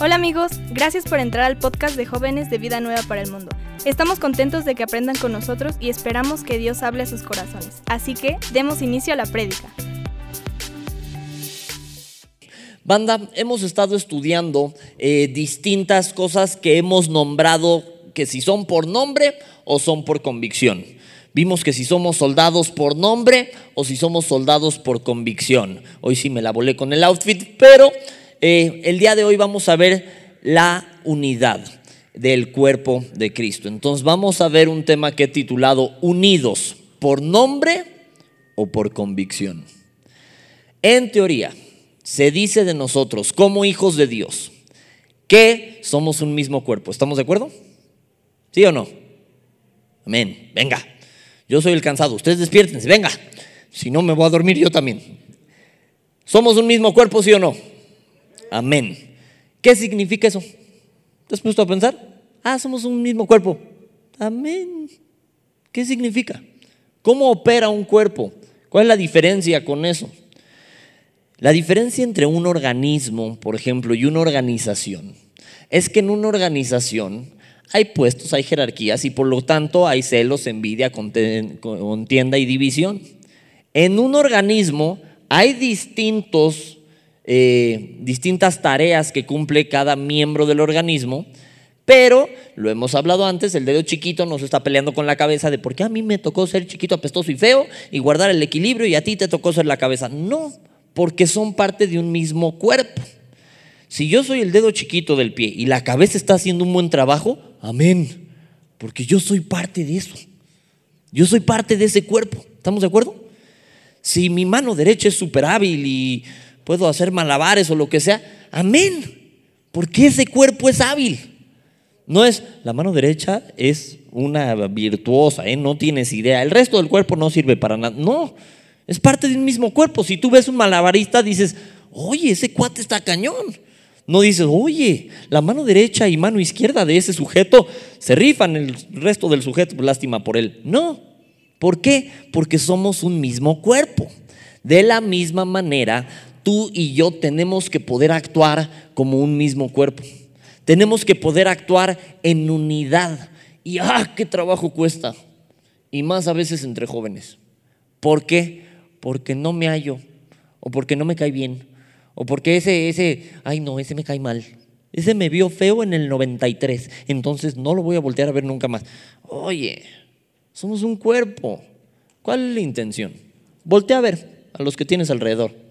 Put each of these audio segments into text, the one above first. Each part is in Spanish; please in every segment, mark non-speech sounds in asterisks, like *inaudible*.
Hola amigos, gracias por entrar al podcast de jóvenes de Vida Nueva para el Mundo. Estamos contentos de que aprendan con nosotros y esperamos que Dios hable a sus corazones. Así que demos inicio a la prédica. Banda, hemos estado estudiando eh, distintas cosas que hemos nombrado que si son por nombre o son por convicción. Vimos que si somos soldados por nombre o si somos soldados por convicción. Hoy sí me la volé con el outfit, pero eh, el día de hoy vamos a ver la unidad del cuerpo de Cristo. Entonces vamos a ver un tema que he titulado Unidos por nombre o por convicción. En teoría, se dice de nosotros como hijos de Dios que somos un mismo cuerpo. ¿Estamos de acuerdo? ¿Sí o no? Amén. Venga. Yo soy el cansado. Ustedes despiértense. Venga. Si no, me voy a dormir yo también. ¿Somos un mismo cuerpo, sí o no? Amén. ¿Qué significa eso? ¿Te has puesto a pensar? Ah, somos un mismo cuerpo. Amén. ¿Qué significa? ¿Cómo opera un cuerpo? ¿Cuál es la diferencia con eso? La diferencia entre un organismo, por ejemplo, y una organización es que en una organización hay puestos, hay jerarquías y por lo tanto hay celos, envidia, contienda y división. En un organismo hay distintos eh, distintas tareas que cumple cada miembro del organismo, pero lo hemos hablado antes, el dedo chiquito nos está peleando con la cabeza de por qué a mí me tocó ser chiquito, apestoso y feo y guardar el equilibrio y a ti te tocó ser la cabeza. No, porque son parte de un mismo cuerpo. Si yo soy el dedo chiquito del pie y la cabeza está haciendo un buen trabajo, amén, porque yo soy parte de eso. Yo soy parte de ese cuerpo. ¿Estamos de acuerdo? Si mi mano derecha es súper hábil y puedo hacer malabares o lo que sea. Amén. Porque ese cuerpo es hábil. No es, la mano derecha es una virtuosa, ¿eh? no tienes idea. El resto del cuerpo no sirve para nada. No, es parte de un mismo cuerpo. Si tú ves un malabarista, dices, oye, ese cuate está cañón. No dices, oye, la mano derecha y mano izquierda de ese sujeto se rifan, el resto del sujeto, lástima por él. No. ¿Por qué? Porque somos un mismo cuerpo. De la misma manera, tú y yo tenemos que poder actuar como un mismo cuerpo. Tenemos que poder actuar en unidad. Y ¡ah, qué trabajo cuesta! Y más a veces entre jóvenes. ¿Por qué? Porque no me hallo, o porque no me cae bien, o porque ese, ese, ay no, ese me cae mal. Ese me vio feo en el 93, entonces no lo voy a voltear a ver nunca más. Oye, somos un cuerpo. ¿Cuál es la intención? Voltea a ver a los que tienes alrededor.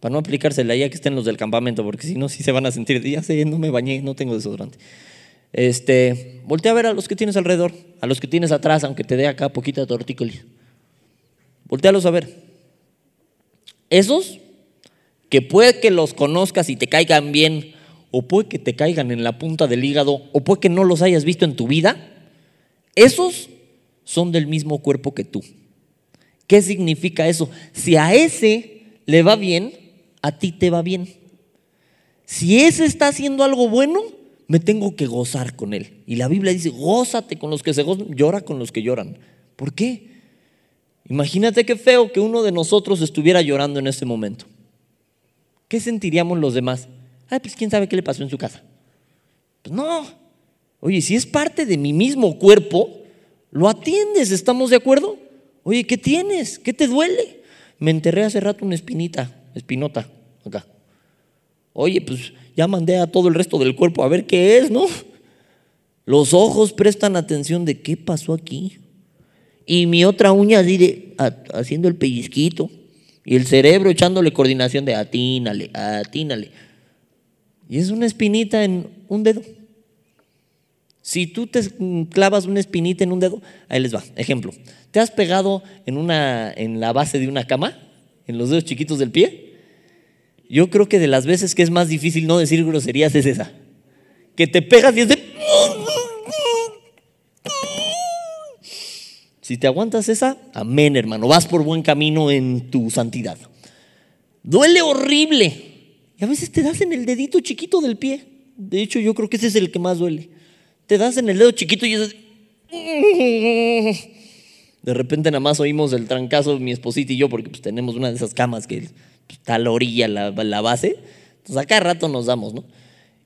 Para no aplicársela ya que estén los del campamento, porque si no, sí se van a sentir, ya sé, no me bañé, no tengo desodorante. Este, voltea a ver a los que tienes alrededor, a los que tienes atrás, aunque te dé acá poquita tortícolis. Voltealos a ver. Esos que puede que los conozcas y te caigan bien, o puede que te caigan en la punta del hígado, o puede que no los hayas visto en tu vida, esos son del mismo cuerpo que tú. ¿Qué significa eso? Si a ese le va bien, a ti te va bien. Si ese está haciendo algo bueno, me tengo que gozar con él. Y la Biblia dice, gózate con los que se gozan, llora con los que lloran. ¿Por qué? Imagínate qué feo que uno de nosotros estuviera llorando en este momento. ¿Qué sentiríamos los demás? Ay, pues quién sabe qué le pasó en su casa. Pues no. Oye, si es parte de mi mismo cuerpo, lo atiendes, ¿estamos de acuerdo? Oye, ¿qué tienes? ¿Qué te duele? Me enterré hace rato una espinita espinota, acá. Oye, pues ya mandé a todo el resto del cuerpo a ver qué es, ¿no? Los ojos prestan atención de qué pasó aquí. Y mi otra uña así haciendo el pellizquito. Y el cerebro echándole coordinación de atínale, atínale. Y es una espinita en un dedo. Si tú te clavas una espinita en un dedo, ahí les va. Ejemplo, ¿te has pegado en, una, en la base de una cama? En los dedos chiquitos del pie, yo creo que de las veces que es más difícil no decir groserías es esa. Que te pegas y es de... Si te aguantas esa, amén hermano, vas por buen camino en tu santidad. Duele horrible. Y a veces te das en el dedito chiquito del pie. De hecho, yo creo que ese es el que más duele. Te das en el dedo chiquito y es... De repente nada más oímos el trancazo mi esposita y yo, porque pues, tenemos una de esas camas que está a la orilla, la, la base. Entonces acá rato nos damos, ¿no?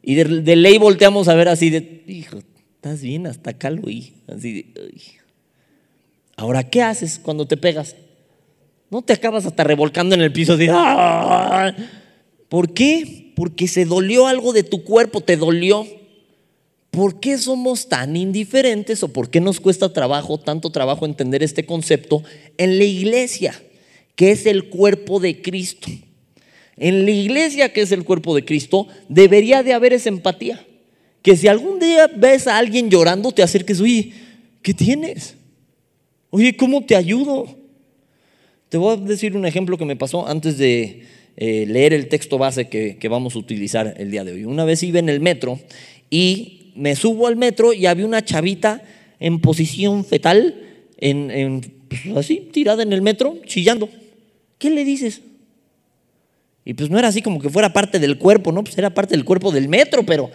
Y de, ley volteamos a ver así de, hijo, estás bien, hasta acá lo. Así de. Ahora, ¿qué haces cuando te pegas? No te acabas hasta revolcando en el piso así. "Ah". ¿Por qué? Porque se dolió algo de tu cuerpo, te dolió. ¿Por qué somos tan indiferentes o por qué nos cuesta trabajo, tanto trabajo entender este concepto en la iglesia, que es el cuerpo de Cristo? En la iglesia, que es el cuerpo de Cristo, debería de haber esa empatía. Que si algún día ves a alguien llorando, te acerques, oye, ¿qué tienes? Oye, ¿cómo te ayudo? Te voy a decir un ejemplo que me pasó antes de eh, leer el texto base que, que vamos a utilizar el día de hoy. Una vez iba en el metro y me subo al metro y había una chavita en posición fetal, en, pues, así, tirada en el metro, chillando. ¿Qué le dices? Y pues no era así como que fuera parte del cuerpo, ¿no? Pues era parte del cuerpo del metro, pero,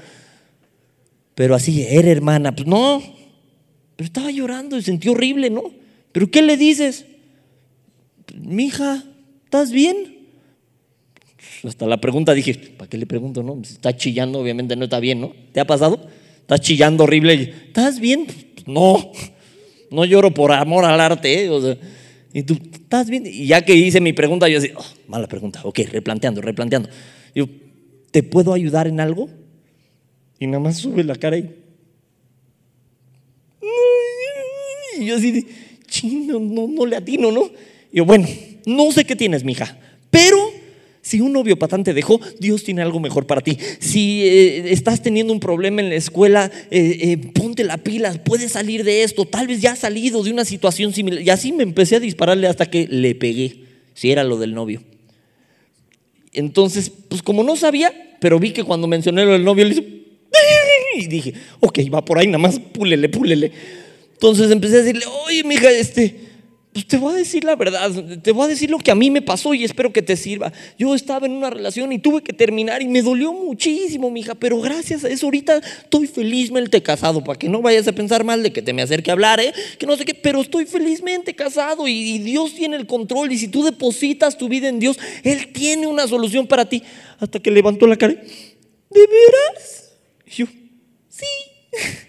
pero así, era hermana. Pues no, pero estaba llorando y sentí horrible, ¿no? ¿Pero qué le dices? Mija, ¿estás bien? Hasta la pregunta dije, ¿para qué le pregunto, no? Si está chillando, obviamente no está bien, ¿no? ¿Te ha pasado? Estás chillando horrible. ¿Estás bien? No, no lloro por amor al arte, ¿eh? Y tú, ¿estás bien? Y ya que hice mi pregunta, yo decía, "Oh, mala pregunta, ok, replanteando, replanteando. Yo, ¿te puedo ayudar en algo? Y nada más sube la cara y. Y yo así chino, no, no le atino, ¿no? Y yo, bueno, no sé qué tienes, mija, pero si un novio patán te dejó, Dios tiene algo mejor para ti. Si eh, estás teniendo un problema en la escuela, eh, eh, ponte la pila, puedes salir de esto. Tal vez ya has salido de una situación similar. Y así me empecé a dispararle hasta que le pegué, si era lo del novio. Entonces, pues como no sabía, pero vi que cuando mencioné lo del novio, le hizo. Y dije, ok, va por ahí, nada más púlele, púlele. Entonces empecé a decirle, oye, mija, este, te voy a decir la verdad, te voy a decir lo que a mí me pasó y espero que te sirva. Yo estaba en una relación y tuve que terminar y me dolió muchísimo, mija, pero gracias a eso ahorita estoy felizmente casado, para que no vayas a pensar mal de que te me acerque a hablar, ¿eh? que no sé qué, pero estoy felizmente casado y, y Dios tiene el control y si tú depositas tu vida en Dios, Él tiene una solución para ti. Hasta que levantó la cara, ¿de veras? Y yo, sí. *laughs*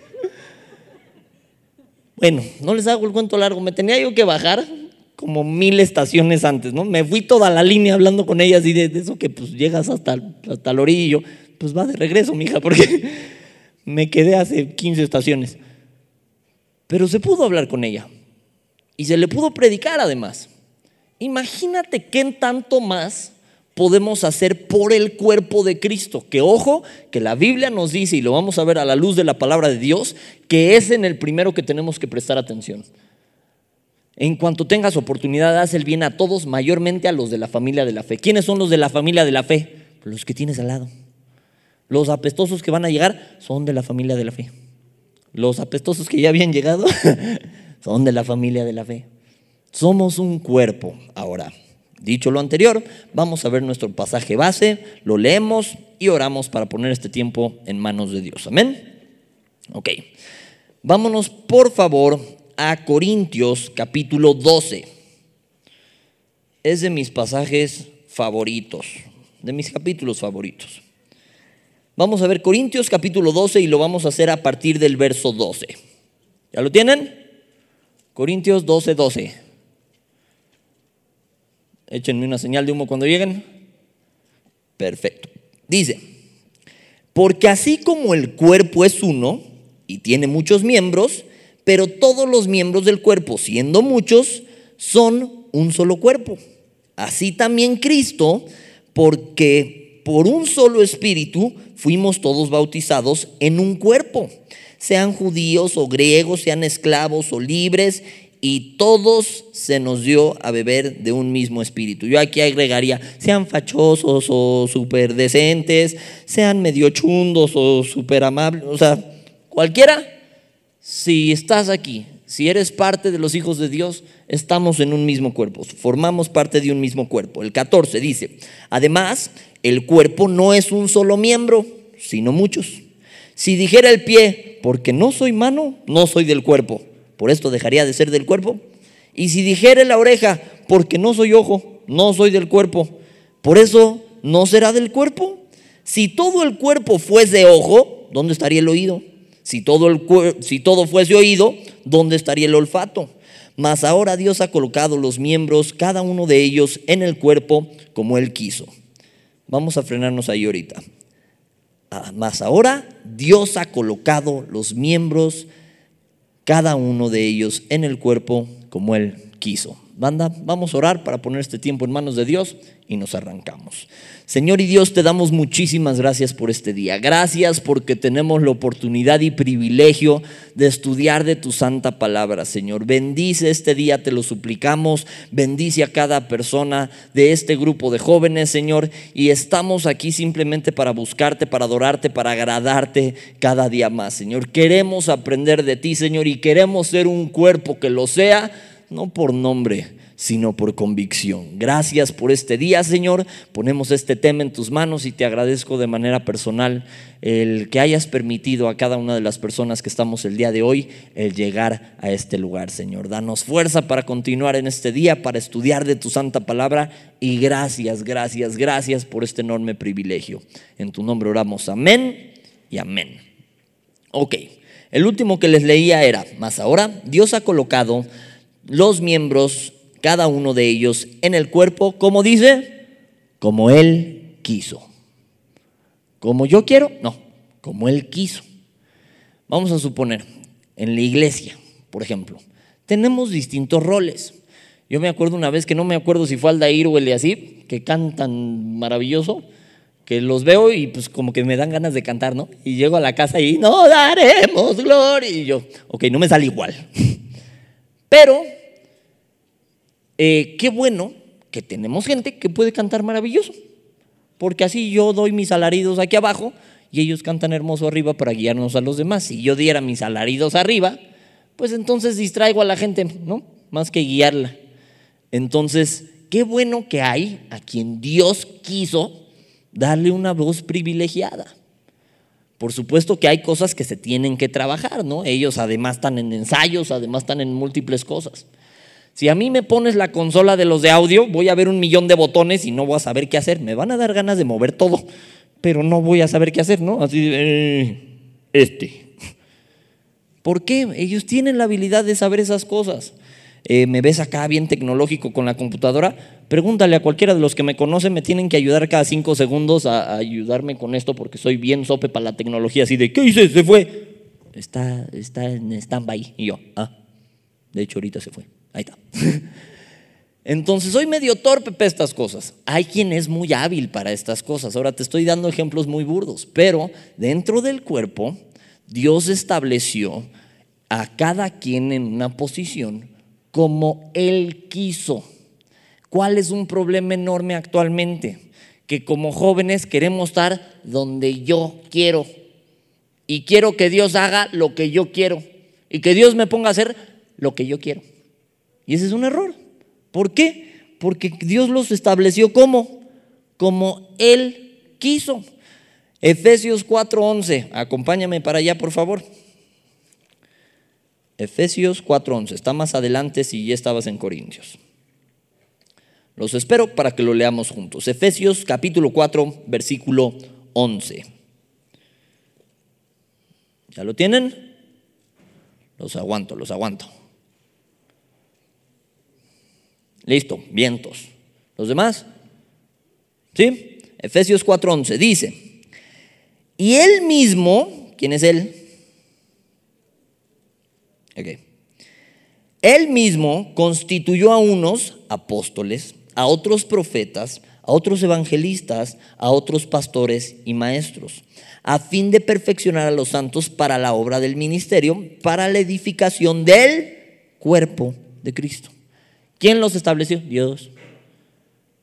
Bueno, no les hago el cuento largo, me tenía yo que bajar como mil estaciones antes, ¿no? Me fui toda la línea hablando con ellas y de, eso que pues llegas hasta, hasta el orillo, pues va de regreso, mija, *laughs* porque me quedé hace 15 estaciones. Pero se pudo hablar con ella y se le pudo predicar además. Imagínate qué tanto más podemos hacer por el cuerpo de Cristo. Que ojo, que la Biblia nos dice, y lo vamos a ver a la luz de la palabra de Dios, que es en el primero que tenemos que prestar atención. En cuanto tengas oportunidad, haz el bien a todos, mayormente a los de la familia de la fe. ¿Quiénes son los de la familia de la fe? Los que tienes al lado. Los apestosos que van a llegar son de la familia de la fe. Los apestosos que ya habían llegado *laughs* son de la familia de la fe. Somos un cuerpo. Ahora, dicho lo anterior, vamos a ver nuestro pasaje base, lo leemos y oramos para poner este tiempo en manos de Dios. Amén. Ok. Vámonos por favor a Corintios capítulo 12. Es de mis pasajes favoritos, de mis capítulos favoritos. Vamos a ver Corintios capítulo 12 y lo vamos a hacer a partir del verso 12. ¿Ya lo tienen? Corintios 12, 12. Échenme una señal de humo cuando lleguen. Perfecto. Dice, porque así como el cuerpo es uno y tiene muchos miembros, pero todos los miembros del cuerpo, siendo muchos, son un solo cuerpo. Así también Cristo, porque por un solo espíritu fuimos todos bautizados en un cuerpo, sean judíos o griegos, sean esclavos o libres, y todos se nos dio a beber de un mismo espíritu. Yo aquí agregaría, sean fachosos o súper decentes, sean medio chundos o súper amables, o sea, cualquiera, si estás aquí, si eres parte de los hijos de Dios, estamos en un mismo cuerpo, formamos parte de un mismo cuerpo. El 14 dice, además, el cuerpo no es un solo miembro, sino muchos. Si dijera el pie, porque no soy mano, no soy del cuerpo, por esto dejaría de ser del cuerpo. Y si dijera la oreja, porque no soy ojo, no soy del cuerpo, por eso no será del cuerpo. Si todo el cuerpo fuese ojo, ¿dónde estaría el oído? Si todo, el si todo fuese oído, ¿dónde estaría el olfato? Mas ahora Dios ha colocado los miembros, cada uno de ellos, en el cuerpo como Él quiso. Vamos a frenarnos ahí ahorita. Ah, mas ahora Dios ha colocado los miembros, cada uno de ellos, en el cuerpo como Él quiso. Vamos a orar para poner este tiempo en manos de Dios y nos arrancamos. Señor y Dios, te damos muchísimas gracias por este día. Gracias porque tenemos la oportunidad y privilegio de estudiar de tu santa palabra, Señor. Bendice este día, te lo suplicamos. Bendice a cada persona de este grupo de jóvenes, Señor. Y estamos aquí simplemente para buscarte, para adorarte, para agradarte cada día más, Señor. Queremos aprender de ti, Señor, y queremos ser un cuerpo que lo sea no por nombre, sino por convicción. Gracias por este día, Señor. Ponemos este tema en tus manos y te agradezco de manera personal el que hayas permitido a cada una de las personas que estamos el día de hoy el llegar a este lugar, Señor. Danos fuerza para continuar en este día, para estudiar de tu santa palabra y gracias, gracias, gracias por este enorme privilegio. En tu nombre oramos, amén y amén. Ok, el último que les leía era, más ahora Dios ha colocado los miembros, cada uno de ellos, en el cuerpo, como dice, como Él quiso. Como yo quiero, no, como Él quiso. Vamos a suponer, en la iglesia, por ejemplo, tenemos distintos roles. Yo me acuerdo una vez que no me acuerdo si fue Aldair o Eliasib, que cantan maravilloso, que los veo y pues como que me dan ganas de cantar, ¿no? Y llego a la casa y no daremos gloria. Y yo, ok, no me sale igual. *laughs* Pero, eh, qué bueno que tenemos gente que puede cantar maravilloso, porque así yo doy mis alaridos aquí abajo y ellos cantan hermoso arriba para guiarnos a los demás. Si yo diera mis alaridos arriba, pues entonces distraigo a la gente, ¿no? Más que guiarla. Entonces, qué bueno que hay a quien Dios quiso darle una voz privilegiada. Por supuesto que hay cosas que se tienen que trabajar, ¿no? Ellos además están en ensayos, además están en múltiples cosas. Si a mí me pones la consola de los de audio, voy a ver un millón de botones y no voy a saber qué hacer. Me van a dar ganas de mover todo, pero no voy a saber qué hacer, ¿no? Así, eh, este. ¿Por qué? Ellos tienen la habilidad de saber esas cosas. Eh, me ves acá bien tecnológico con la computadora, pregúntale a cualquiera de los que me conocen, me tienen que ayudar cada cinco segundos a, ayudarme con esto porque soy bien sope para la tecnología, así de, ¿qué hice? Se fue. Está, está en stand-by. Y yo, ah, de hecho ahorita se fue. Ahí está. *laughs* Entonces soy medio torpe para estas cosas. Hay quien es muy hábil para estas cosas. Ahora te estoy dando ejemplos muy burdos, pero dentro del cuerpo Dios estableció a cada quien en una posición como Él quiso. ¿Cuál es un problema enorme actualmente? Que como jóvenes queremos estar donde yo quiero. Y quiero que Dios haga lo que yo quiero. Y que Dios me ponga a hacer lo que yo quiero. Y ese es un error. ¿Por qué? Porque Dios los estableció como, como Él quiso. Efesios 4:11, acompáñame para allá, por favor. Efesios 4:11. Está más adelante si ya estabas en Corintios. Los espero para que lo leamos juntos. Efesios capítulo 4, versículo 11. ¿Ya lo tienen? Los aguanto, los aguanto. Listo, vientos. ¿Los demás? ¿Sí? Efesios 4:11 dice, y él mismo, ¿quién es él? Él mismo constituyó a unos apóstoles, a otros profetas, a otros evangelistas, a otros pastores y maestros, a fin de perfeccionar a los santos para la obra del ministerio, para la edificación del cuerpo de Cristo. ¿Quién los estableció? Dios.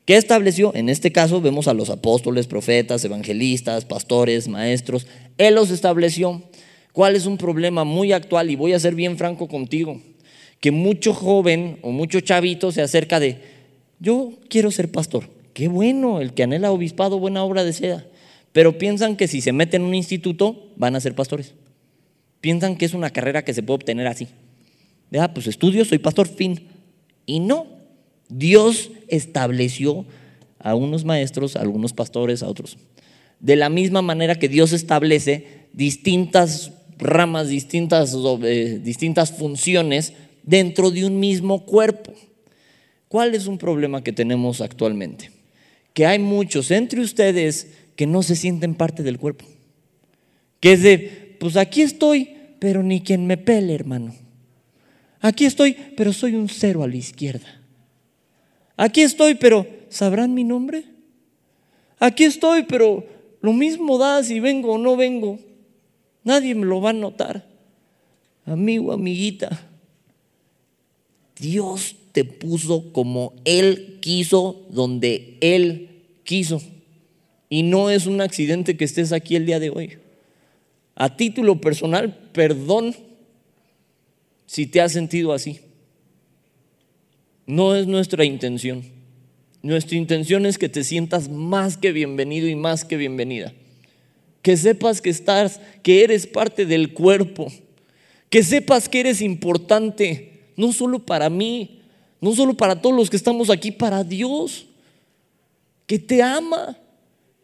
¿Qué estableció? En este caso vemos a los apóstoles, profetas, evangelistas, pastores, maestros. Él los estableció. ¿Cuál es un problema muy actual? Y voy a ser bien franco contigo. Que mucho joven o mucho chavito se acerca de, yo quiero ser pastor. Qué bueno, el que anhela obispado, buena obra de seda. Pero piensan que si se meten en un instituto van a ser pastores. Piensan que es una carrera que se puede obtener así. Ah, pues estudio, soy pastor, fin. Y no, Dios estableció a unos maestros, a algunos pastores, a otros. De la misma manera que Dios establece distintas ramas, distintas, eh, distintas funciones dentro de un mismo cuerpo. ¿Cuál es un problema que tenemos actualmente? Que hay muchos entre ustedes que no se sienten parte del cuerpo. Que es de, pues aquí estoy, pero ni quien me pele, hermano. Aquí estoy, pero soy un cero a la izquierda. Aquí estoy, pero ¿sabrán mi nombre? Aquí estoy, pero lo mismo da si vengo o no vengo. Nadie me lo va a notar. Amigo, amiguita, Dios te puso como Él quiso, donde Él quiso. Y no es un accidente que estés aquí el día de hoy. A título personal, perdón si te has sentido así. No es nuestra intención. Nuestra intención es que te sientas más que bienvenido y más que bienvenida. Que sepas que estás, que eres parte del cuerpo. Que sepas que eres importante, no solo para mí, no solo para todos los que estamos aquí, para Dios. Que te ama,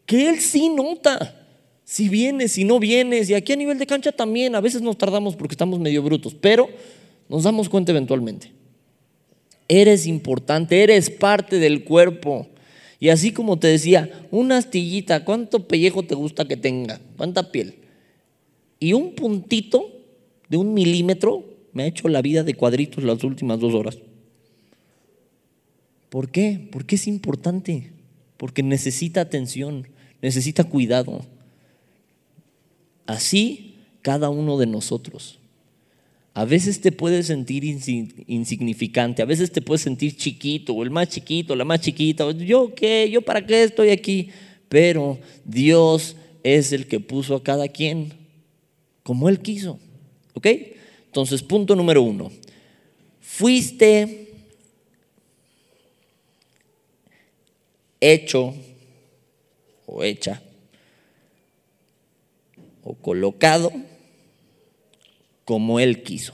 que Él sí nota si vienes, si no vienes. Y aquí a nivel de cancha también, a veces nos tardamos porque estamos medio brutos, pero nos damos cuenta eventualmente. Eres importante, eres parte del cuerpo. Y así como te decía, una astillita, ¿cuánto pellejo te gusta que tenga? ¿Cuánta piel? Y un puntito de un milímetro me ha hecho la vida de cuadritos las últimas dos horas. ¿Por qué? Porque es importante, porque necesita atención, necesita cuidado. Así cada uno de nosotros. A veces te puedes sentir insignificante, a veces te puedes sentir chiquito, o el más chiquito, la más chiquita, yo qué, yo para qué estoy aquí, pero Dios es el que puso a cada quien como Él quiso. ¿Ok? Entonces, punto número uno, fuiste hecho o hecha o colocado como Él quiso.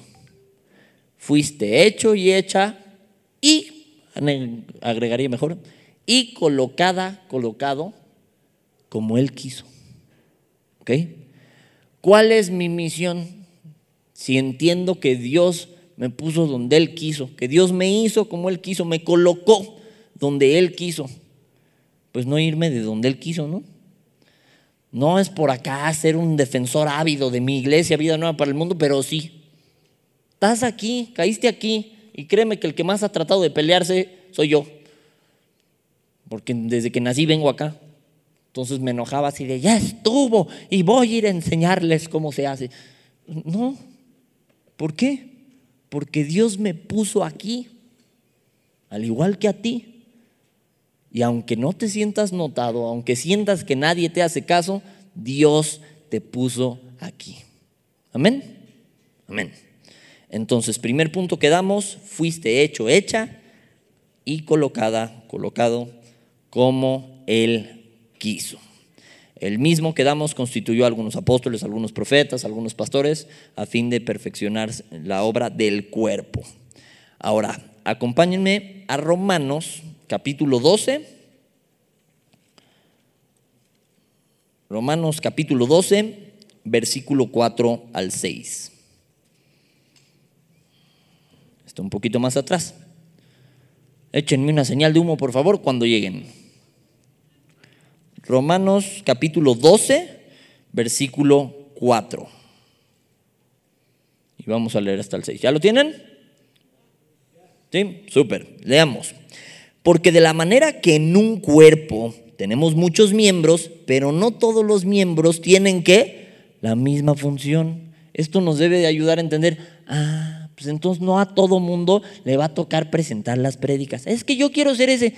Fuiste hecho y hecha y, agregaría mejor, y colocada, colocado como Él quiso. ¿Ok? ¿Cuál es mi misión? Si entiendo que Dios me puso donde Él quiso, que Dios me hizo como Él quiso, me colocó donde Él quiso, pues no irme de donde Él quiso, ¿no? No es por acá ser un defensor ávido de mi iglesia, vida nueva para el mundo, pero sí. Estás aquí, caíste aquí, y créeme que el que más ha tratado de pelearse soy yo. Porque desde que nací vengo acá. Entonces me enojaba así de, ya estuvo, y voy a ir a enseñarles cómo se hace. No, ¿por qué? Porque Dios me puso aquí, al igual que a ti. Y aunque no te sientas notado, aunque sientas que nadie te hace caso, Dios te puso aquí. Amén. Amén. Entonces, primer punto que damos, fuiste hecho, hecha y colocada, colocado como Él quiso. El mismo que damos constituyó a algunos apóstoles, algunos profetas, algunos pastores, a fin de perfeccionar la obra del cuerpo. Ahora, acompáñenme a Romanos capítulo 12. Romanos capítulo 12, versículo 4 al 6. Está un poquito más atrás. Échenme una señal de humo, por favor, cuando lleguen. Romanos capítulo 12, versículo 4. Y vamos a leer hasta el 6. ¿Ya lo tienen? Sí, súper. Leamos. Porque de la manera que en un cuerpo tenemos muchos miembros, pero no todos los miembros tienen que la misma función. Esto nos debe de ayudar a entender, ah, pues entonces no a todo mundo le va a tocar presentar las prédicas. Es que yo quiero ser ese.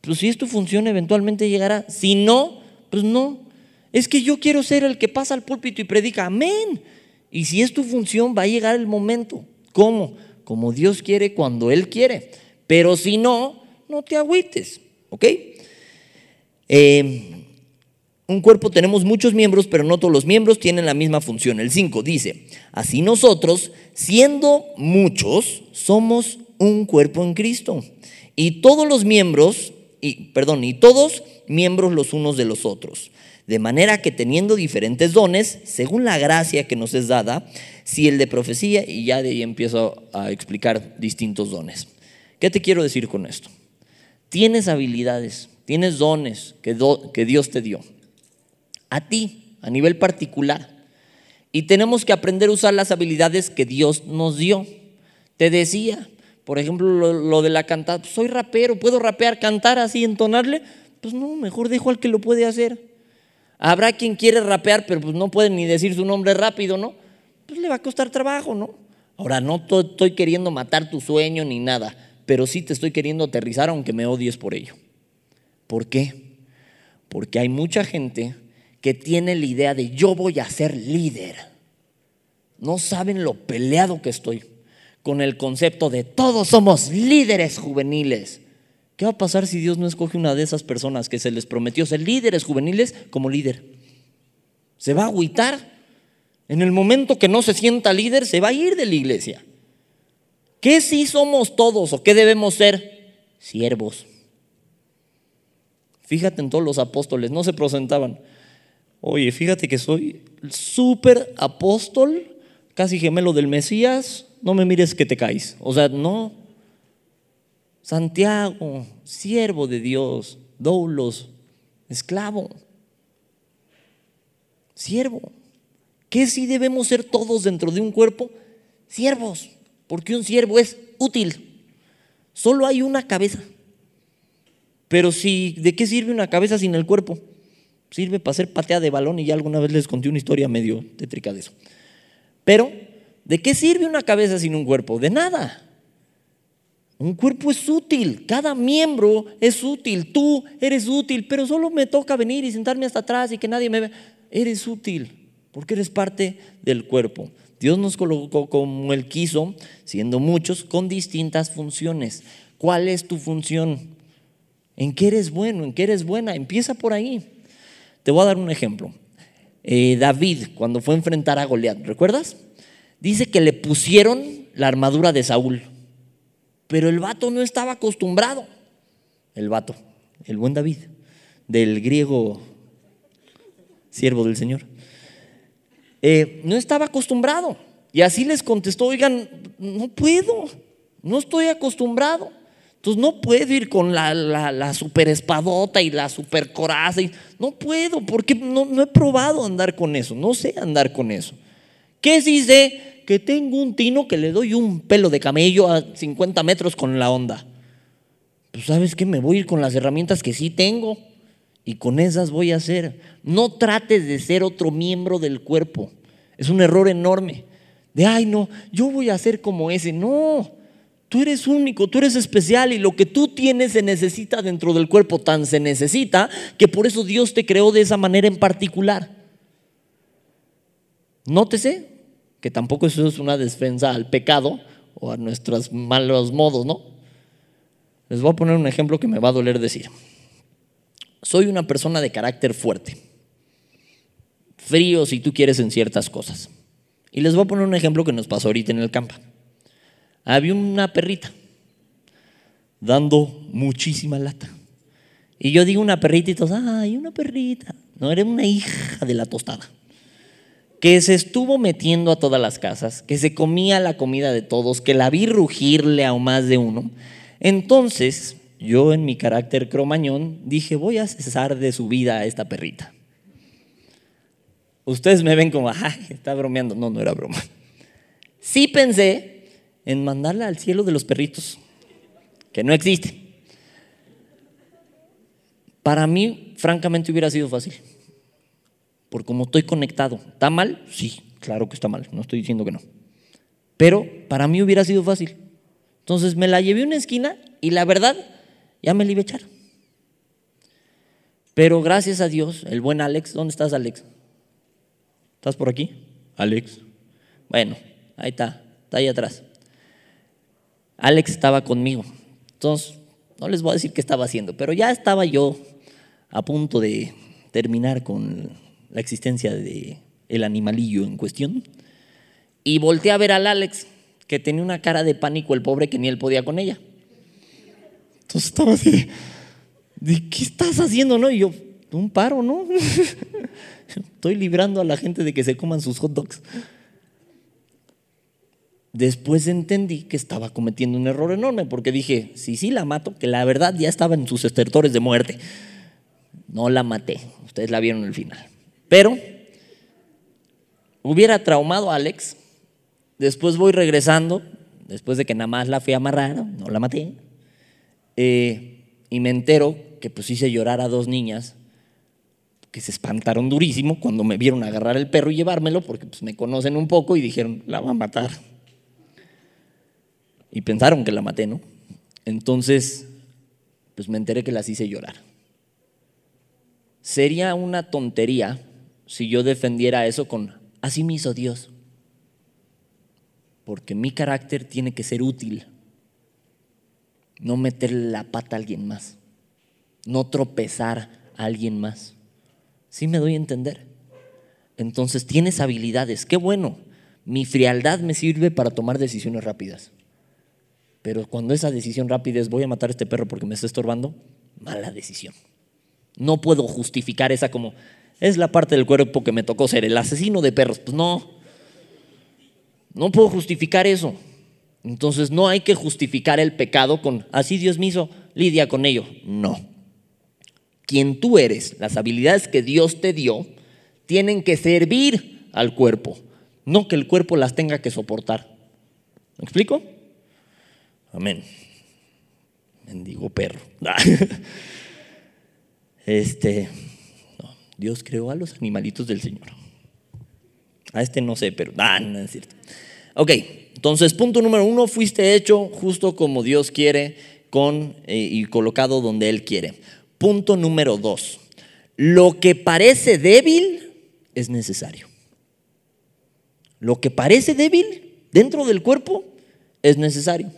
Pues si es tu función, eventualmente llegará. Si no, pues no. Es que yo quiero ser el que pasa al púlpito y predica. Amén. Y si es tu función, va a llegar el momento. ¿Cómo? Como Dios quiere, cuando Él quiere. Pero si no, no te agüites, ¿ok? Eh, un cuerpo tenemos muchos miembros, pero no todos los miembros tienen la misma función. El 5 dice, así nosotros, siendo muchos, somos un cuerpo en Cristo. Y todos los miembros, y, perdón, y todos miembros los unos de los otros. De manera que teniendo diferentes dones, según la gracia que nos es dada, si el de profecía, y ya de ahí empiezo a explicar distintos dones. ¿Qué te quiero decir con esto? Tienes habilidades, tienes dones que, Dios te dio. A ti, a nivel particular. Y tenemos que aprender a usar las habilidades que Dios nos dio. Te decía, por ejemplo, lo, de la cantada, pues, soy rapero, puedo rapear, cantar así, entonarle. Pues no, mejor dejo al que lo puede hacer. Habrá quien quiere rapear, pero pues no puede ni decir su nombre rápido, ¿no? Pues le va a costar trabajo, ¿no? Ahora, no estoy queriendo matar tu sueño ni nada, pero sí te estoy queriendo aterrizar aunque me odies por ello. ¿Por qué? Porque hay mucha gente que tiene la idea de yo voy a ser líder. No saben lo peleado que estoy con el concepto de todos somos líderes juveniles. ¿Qué va a pasar si Dios no escoge una de esas personas que se les prometió ser líderes juveniles como líder? Se va a agüitar. En el momento que no se sienta líder, se va a ir de la iglesia. ¿Qué si somos todos o qué debemos ser? Siervos. Fíjate en todos los apóstoles, no se presentaban. Oye, fíjate que soy súper apóstol, casi gemelo del Mesías, no me mires que te caes. O sea, no, Santiago, siervo de Dios, doulos, esclavo, siervo. ¿Qué si debemos ser todos dentro de un cuerpo? Siervos, porque un siervo es útil. Solo hay una cabeza. Pero si, ¿de qué sirve una cabeza sin el cuerpo? Sirve para hacer patea de balón y ya alguna vez les conté una historia medio tétrica de eso. Pero, ¿de qué sirve una cabeza sin un cuerpo? De nada. Un cuerpo es útil, cada miembro es útil, tú eres útil, pero solo me toca venir y sentarme hasta atrás y que nadie me vea. Eres útil, porque eres parte del cuerpo. Dios nos colocó como Él quiso, siendo muchos, con distintas funciones. ¿Cuál es tu función? ¿En qué eres bueno? ¿En qué eres buena? Empieza por ahí. Te voy a dar un ejemplo. Eh, David, cuando fue a enfrentar a Goliat, ¿recuerdas? Dice que le pusieron la armadura de Saúl. Pero el vato no estaba acostumbrado. El vato, el buen David, del griego siervo del Señor. Eh, no estaba acostumbrado. Y así les contestó, oigan, no puedo, no estoy acostumbrado. Entonces no puedo ir con la, la, super espadota y la super coraza. No puedo, porque no, no he probado andar con eso, no sé andar con eso. ¿Qué sí sé? que tengo un tino que le doy un pelo de camello a 50 metros con la onda. Pues sabes que me voy a ir con las herramientas que sí tengo y con esas voy a hacer. No trates de ser otro miembro del cuerpo. Es un error enorme. De, ay, no, yo voy a ser como ese. No, tú eres único, tú eres especial y lo que tú tienes se necesita dentro del cuerpo. Tan se necesita que por eso Dios te creó de esa manera en particular. Nótese, que tampoco eso es una defensa al pecado o a nuestros malos modos, ¿no? Les voy a poner un ejemplo que me va a doler decir. Soy una persona de carácter fuerte, frío si tú quieres en ciertas cosas. Y les voy a poner un ejemplo que nos pasó ahorita en el campo. Había una perrita dando muchísima lata. Y yo digo una perrita y todos, ay, una perrita. No, era una hija de la tostada que se estuvo metiendo a todas las casas, que se comía la comida de todos, que la vi rugirle a más de uno. Entonces, yo en mi carácter cromañón dije, voy a cesar de su vida a esta perrita. Ustedes me ven como, ay, está bromeando. No, no era broma. Sí pensé en mandarla al cielo de los perritos, que no existe. Para mí, francamente, hubiera sido fácil por cómo estoy conectado. ¿Está mal? Sí, claro que está mal, no estoy diciendo que no. Pero para mí hubiera sido fácil. Entonces me la llevé a una esquina y la verdad, ya me iba a echar. Pero gracias a Dios, el buen Alex, ¿dónde estás Alex? ¿Estás por aquí? Alex. Bueno, ahí está, está ahí atrás. Alex estaba conmigo. Entonces, no les voy a decir qué estaba haciendo, pero ya estaba yo a punto de terminar con la existencia de el animalillo en cuestión. Y volteé a ver al Alex, que tenía una cara de pánico el pobre que ni él podía con ella. Entonces estaba así, ¿de qué estás haciendo? No? Y yo, un paro, ¿no? *laughs* Estoy librando a la gente de que se coman sus hot dogs. Después entendí que estaba cometiendo un error enorme porque dije, si sí la mato, que la verdad ya estaba en sus estertores de muerte. No la maté, ustedes la vieron al final. Pero hubiera traumado a Alex, después voy regresando, después de que nada más la fui a amarrar, no la maté, eh, y me entero que pues hice llorar a dos niñas que se espantaron durísimo cuando me vieron agarrar el perro y llevármelo, porque pues, me conocen un poco y dijeron, la va a matar. Y pensaron que la maté, ¿no? Entonces, pues me enteré que las hice llorar. Sería una tontería si yo defendiera eso con, así me hizo Dios. Porque mi carácter tiene que ser útil. No meterle la pata a alguien más. No tropezar a alguien más. ¿Sí me doy a entender? Entonces tienes habilidades, qué bueno. Mi frialdad me sirve para tomar decisiones rápidas. Pero cuando esa decisión rápida es voy a matar a este perro porque me está estorbando, mala decisión. No puedo justificar esa como es la parte del cuerpo que me tocó ser el asesino de perros. Pues no. No puedo justificar eso. Entonces no hay que justificar el pecado con así Dios me hizo, lidia con ello. No quien tú eres, las habilidades que Dios te dio, tienen que servir al cuerpo, no que el cuerpo las tenga que soportar. ¿Me explico? Amén. Mendigo perro. *laughs* Este, Dios creó a los animalitos del Señor. A este no sé, pero ah, no es cierto. Ok, entonces punto número uno, fuiste hecho justo como Dios quiere con, eh, y colocado donde Él quiere. Punto número dos. Lo que parece débil es necesario. Lo que parece débil dentro del cuerpo es necesario.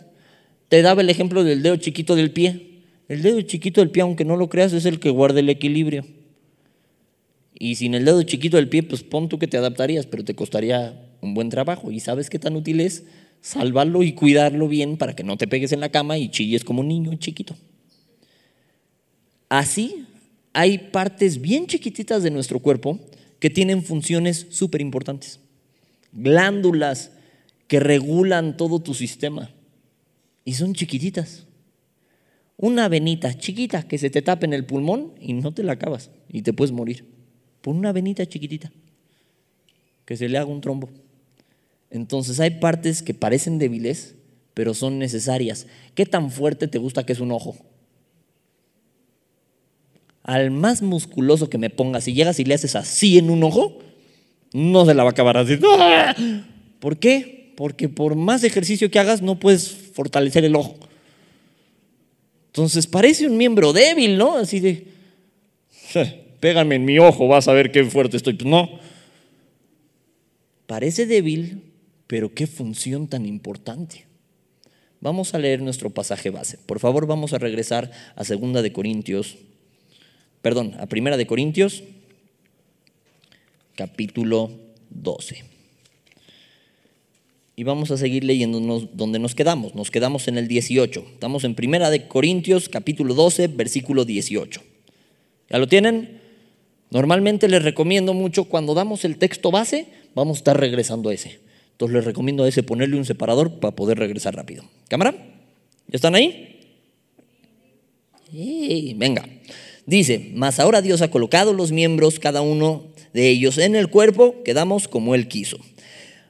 Te daba el ejemplo del dedo chiquito del pie. El dedo chiquito del pie, aunque no lo creas, es el que guarda el equilibrio. Y sin el dedo chiquito del pie, pues pon tú que te adaptarías, pero te costaría un buen trabajo. ¿Y sabes qué tan útil es? Salvarlo y cuidarlo bien para que no te pegues en la cama y chilles como un niño chiquito. Así, hay partes bien chiquititas de nuestro cuerpo que tienen funciones súper importantes. Glándulas que regulan todo tu sistema. Y son chiquititas. Una venita chiquita que se te tapa en el pulmón y no te la acabas y te puedes morir. Por una venita chiquitita que se le haga un trombo. Entonces hay partes que parecen débiles, pero son necesarias. ¿Qué tan fuerte te gusta que es un ojo? al más musculoso que me pongas, si llegas y le haces así en un ojo, no se la va a acabar así. *laughs* ¿Por qué? Porque por más ejercicio que hagas no puedes fortalecer el ojo. Entonces parece un miembro débil, ¿no? Así de, *laughs* pégame en mi ojo, vas a ver qué fuerte estoy. Pues no. Parece débil, pero qué función tan importante. Vamos a leer nuestro pasaje base. Por favor, vamos a regresar a 2 de Corintios perdón, a Primera de Corintios, capítulo 12. Y vamos a seguir leyendo donde nos quedamos. Nos quedamos en el 18. Estamos en Primera de Corintios, capítulo 12, versículo 18. ¿Ya lo tienen? Normalmente les recomiendo mucho cuando damos el texto base, vamos a estar regresando a ese. Entonces les recomiendo a ese ponerle un separador para poder regresar rápido. ¿Cámara? ¿Ya están ahí? venga. Dice, mas ahora Dios ha colocado los miembros, cada uno de ellos en el cuerpo, quedamos como Él quiso.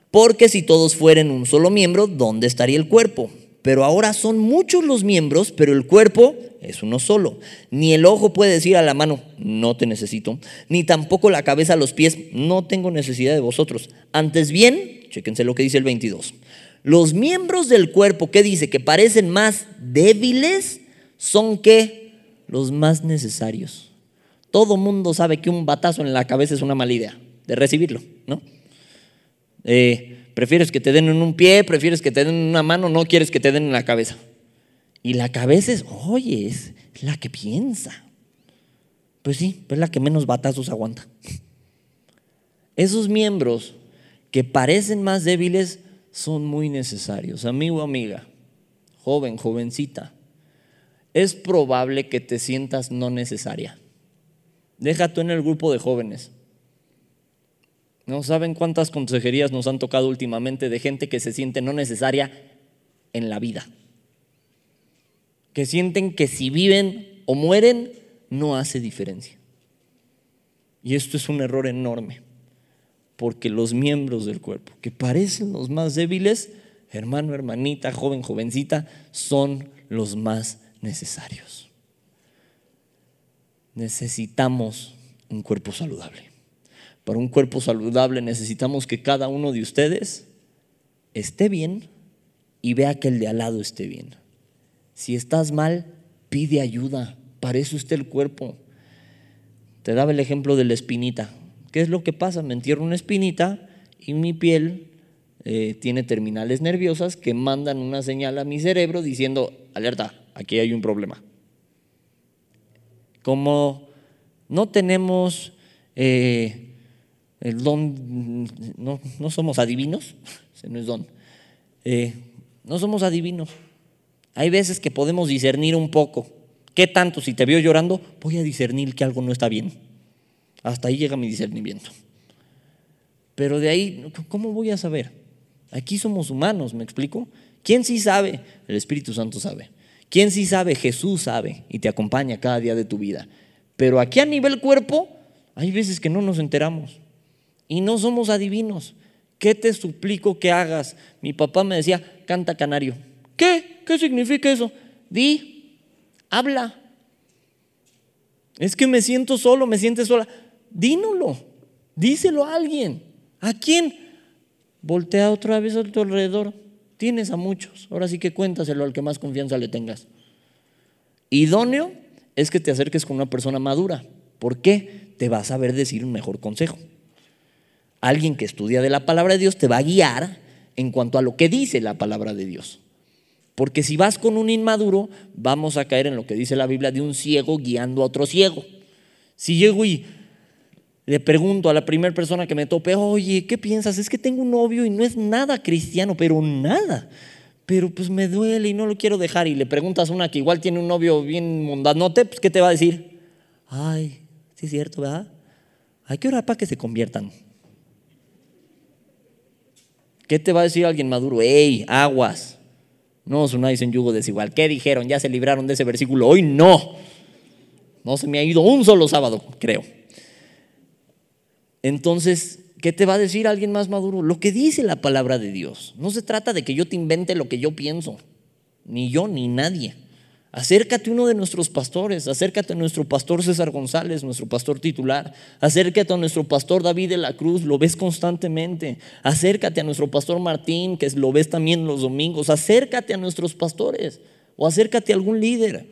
Porque si todos fueren un solo miembro, ¿dónde estaría el cuerpo? Pero ahora son muchos los miembros, pero el cuerpo es uno solo. Ni el ojo puede decir a la mano, no te necesito, ni tampoco la cabeza a los pies, no tengo necesidad de vosotros. Antes bien, chéquense lo que dice el 22. Los miembros del cuerpo que dice que parecen más débiles son que los más necesarios. Todo mundo sabe que un batazo en la cabeza es una mala idea de recibirlo, ¿no? Eh, prefieres que te den en un pie, prefieres que te den en una mano, no quieres que te den en la cabeza. Y la cabeza es, oye, es la que piensa. Pues sí, es la que menos batazos aguanta. Esos miembros que parecen más débiles son muy necesarios. Amigo, amiga, joven, jovencita, es probable que te sientas no necesaria. Deja tú en el grupo de jóvenes. No saben cuántas consejerías nos han tocado últimamente de gente que se siente no necesaria en la vida. Que sienten que si viven o mueren no hace diferencia. Y esto es un error enorme, porque los miembros del cuerpo, que parecen los más débiles, hermano, hermanita, joven, jovencita, son los más necesarios. Necesitamos un cuerpo saludable. Para un cuerpo saludable necesitamos que cada uno de ustedes esté bien y vea que el de al lado esté bien. Si estás mal, pide ayuda. Parece usted el cuerpo. Te daba el ejemplo de la espinita. ¿Qué es lo que pasa? Me entierro una espinita y mi piel eh, tiene terminales nerviosas que mandan una señal a mi cerebro diciendo, alerta, aquí hay un problema. Como no tenemos eh, el don, no, somos adivinos, *laughs* ese no es don, eh, no somos adivinos. Hay veces que podemos discernir un poco. ¿Qué tanto? Si te veo llorando, voy a discernir que algo no está bien. Hasta ahí llega mi discernimiento. Pero de ahí, ¿cómo voy a saber? Aquí somos humanos, ¿me explico? ¿Quién sí sabe? El Espíritu Santo sabe. ¿Quién sí sabe? Jesús sabe y te acompaña cada día de tu vida. Pero aquí a nivel cuerpo, hay veces que no nos enteramos y no somos adivinos. ¿Qué te suplico que hagas? Mi papá me decía, canta canario. ¿Qué? ¿Qué significa eso? Di, habla. Es que me siento solo, me sientes sola. Dínolo, díselo a alguien. ¿A quién? Voltea otra vez a tu alrededor. Tienes a muchos. Ahora sí que cuéntaselo al que más confianza le tengas. Idóneo es que te acerques con una persona madura. ¿Por qué? Te va a saber decir un mejor consejo. Alguien que estudia de la palabra de Dios te va a guiar en cuanto a lo que dice la palabra de Dios. Porque si vas con un inmaduro, vamos a caer en lo que dice la Biblia de un ciego guiando a otro ciego. Si llego y le pregunto a la primera persona que me tope, oye, ¿qué piensas? Es que tengo un novio y no es nada cristiano, pero nada. Pero pues me duele y no lo quiero dejar. Y le preguntas a una que igual tiene un novio bien mundanote, pues ¿qué te va a decir? Ay, sí es cierto, ¿verdad? Hay que orar para que se conviertan. ¿Qué te va a decir alguien maduro? ¡Ey, aguas! No os unáis en yugo desigual. ¿Qué dijeron? ¿Ya se libraron de ese versículo? Hoy no. No se me ha ido un solo sábado, creo. Entonces, ¿qué te va a decir alguien más maduro? Lo que dice la palabra de Dios. No se trata de que yo te invente lo que yo pienso, ni yo ni nadie. Acércate a uno de nuestros pastores, acércate a nuestro pastor César González, nuestro pastor titular, acércate a nuestro pastor David de la Cruz, lo ves constantemente, acércate a nuestro pastor Martín, que lo ves también los domingos, acércate a nuestros pastores o acércate a algún líder.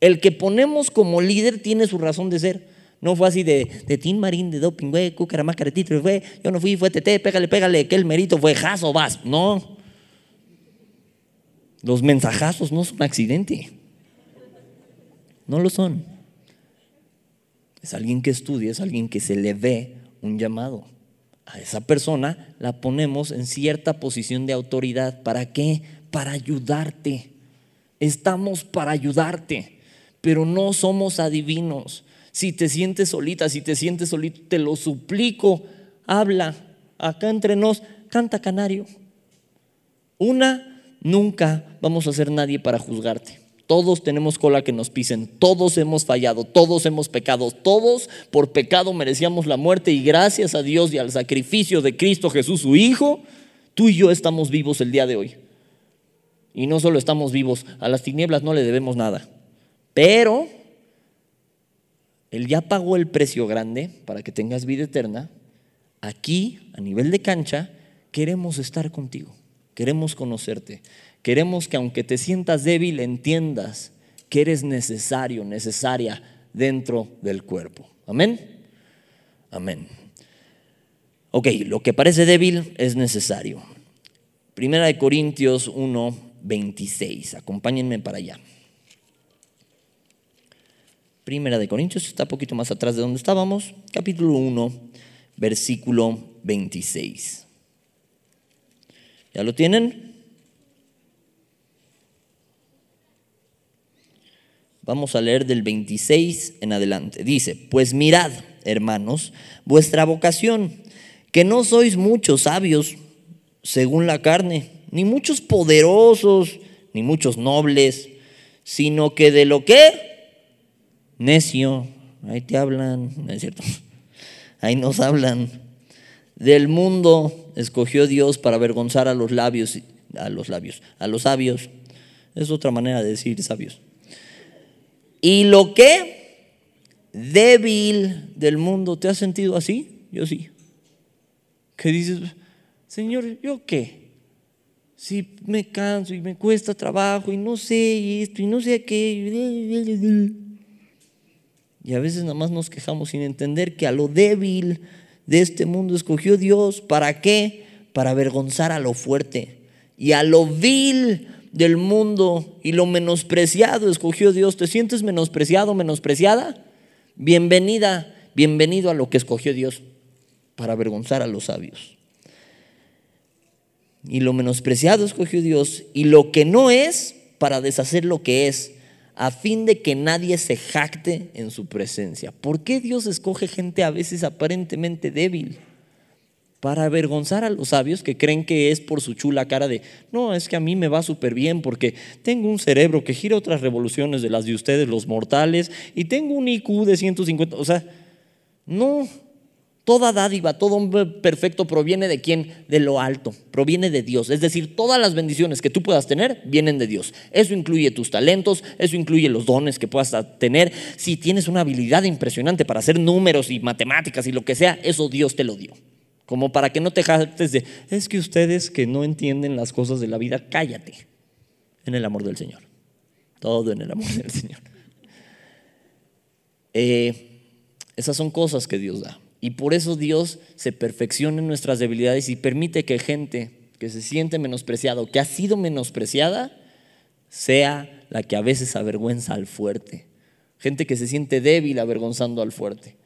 El que ponemos como líder tiene su razón de ser. No fue así de, de Tim Marín, de doping, güey, caretito, fue, yo no fui, fue TT, pégale, pégale, que el mérito fue jaso, vas. No. Los mensajazos no son accidente. No lo son. Es alguien que estudia, es alguien que se le ve un llamado. A esa persona la ponemos en cierta posición de autoridad. ¿Para qué? Para ayudarte. Estamos para ayudarte, pero no somos adivinos. Si te sientes solita, si te sientes solito, te lo suplico, habla. Acá entre nos, canta canario. Una, nunca vamos a ser nadie para juzgarte. Todos tenemos cola que nos pisen, todos hemos fallado, todos hemos pecado, todos por pecado merecíamos la muerte y gracias a Dios y al sacrificio de Cristo Jesús, su Hijo, tú y yo estamos vivos el día de hoy. Y no solo estamos vivos, a las tinieblas no le debemos nada. Pero él ya pagó el precio grande para que tengas vida eterna. Aquí, a nivel de cancha, queremos estar contigo, queremos conocerte, queremos que aunque te sientas débil, entiendas que eres necesario, necesaria dentro del cuerpo. Amén. Amén. Ok, lo que parece débil es necesario. Primera de Corintios 1, 26. Acompáñenme para allá. Primera de Corintios, está un poquito más atrás de donde estábamos, capítulo 1, versículo 26. ¿Ya lo tienen? Vamos a leer del 26 en adelante. Dice, pues mirad, hermanos, vuestra vocación, que no sois muchos sabios según la carne, ni muchos poderosos, ni muchos nobles, sino que de lo que necio, ahí te hablan, no es cierto, *laughs* ahí nos hablan, del mundo escogió Dios para avergonzar a los labios, a los labios, a los sabios, es otra manera de decir sabios. Y lo que débil del mundo, ¿te has sentido así? Yo sí. ¿Qué dices? Señor, ¿yo qué? Si me canso y me cuesta trabajo y no sé esto y no sé qué. Y a veces nada más nos quejamos sin entender que a lo débil de este mundo escogió Dios. ¿Para qué? Para avergonzar a lo fuerte. Y a lo vil del mundo y lo menospreciado escogió Dios. ¿Te sientes menospreciado, menospreciada? Bienvenida, bienvenido a lo que escogió Dios para avergonzar a los sabios y lo menospreciado escogió Dios y lo que no es para deshacer lo que es, a fin de que nadie se jacte en su presencia. ¿Por qué Dios escoge gente a veces aparentemente débil? Para avergonzar a los sabios que creen que es por su chula cara de, no, es que a mí me va súper bien porque tengo un cerebro que gira otras revoluciones de las de ustedes, los mortales, y tengo un IQ de 150, o sea, no, Toda dádiva, todo hombre perfecto proviene de quién? De lo alto, proviene de Dios. Es decir, todas las bendiciones que tú puedas tener vienen de Dios. Eso incluye tus talentos, eso incluye los dones que puedas tener. Si tienes una habilidad impresionante para hacer números y matemáticas y lo que sea, eso Dios te lo dio. Como para que no te jactes de, es que ustedes que no entienden las cosas de la vida, cállate en el amor del Señor. Todo en el amor del Señor. *laughs* Eh, esas son cosas que Dios da. Y por eso Dios se perfecciona en nuestras debilidades y permite que gente que se siente menospreciado, que ha sido menospreciada, sea la que a veces avergüenza al fuerte. Gente que se siente débil avergonzando al fuerte.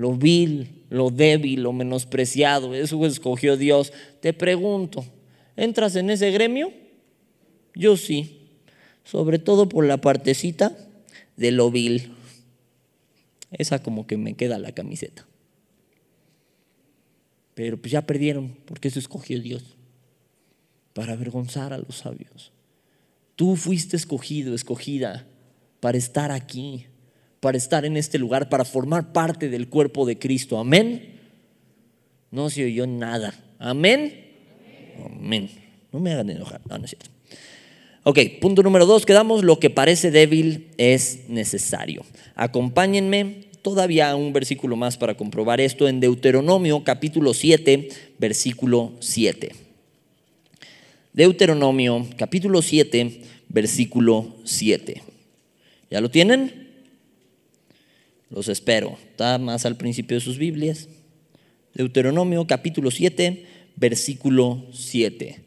Lo vil, lo débil, lo menospreciado, eso escogió Dios. Te pregunto, ¿entras en ese gremio? Yo sí, sobre todo por la partecita de lo vil. Esa como que me queda la camiseta. Pero pues ya perdieron, porque eso escogió Dios, para avergonzar a los sabios. Tú fuiste escogido, escogida, para estar aquí, para estar en este lugar, para formar parte del cuerpo de Cristo. Amén. No se oyó nada. Amén. Amén. No me hagan enojar. No, es cierto. Ok, punto número dos, quedamos, lo que parece débil es necesario. Acompáñenme todavía un versículo más para comprobar esto en Deuteronomio capítulo 7, versículo 7. Deuteronomio capítulo 7, versículo 7. ¿Ya lo tienen? Los espero. Está más al principio de sus Biblias. Deuteronomio capítulo 7, versículo 7.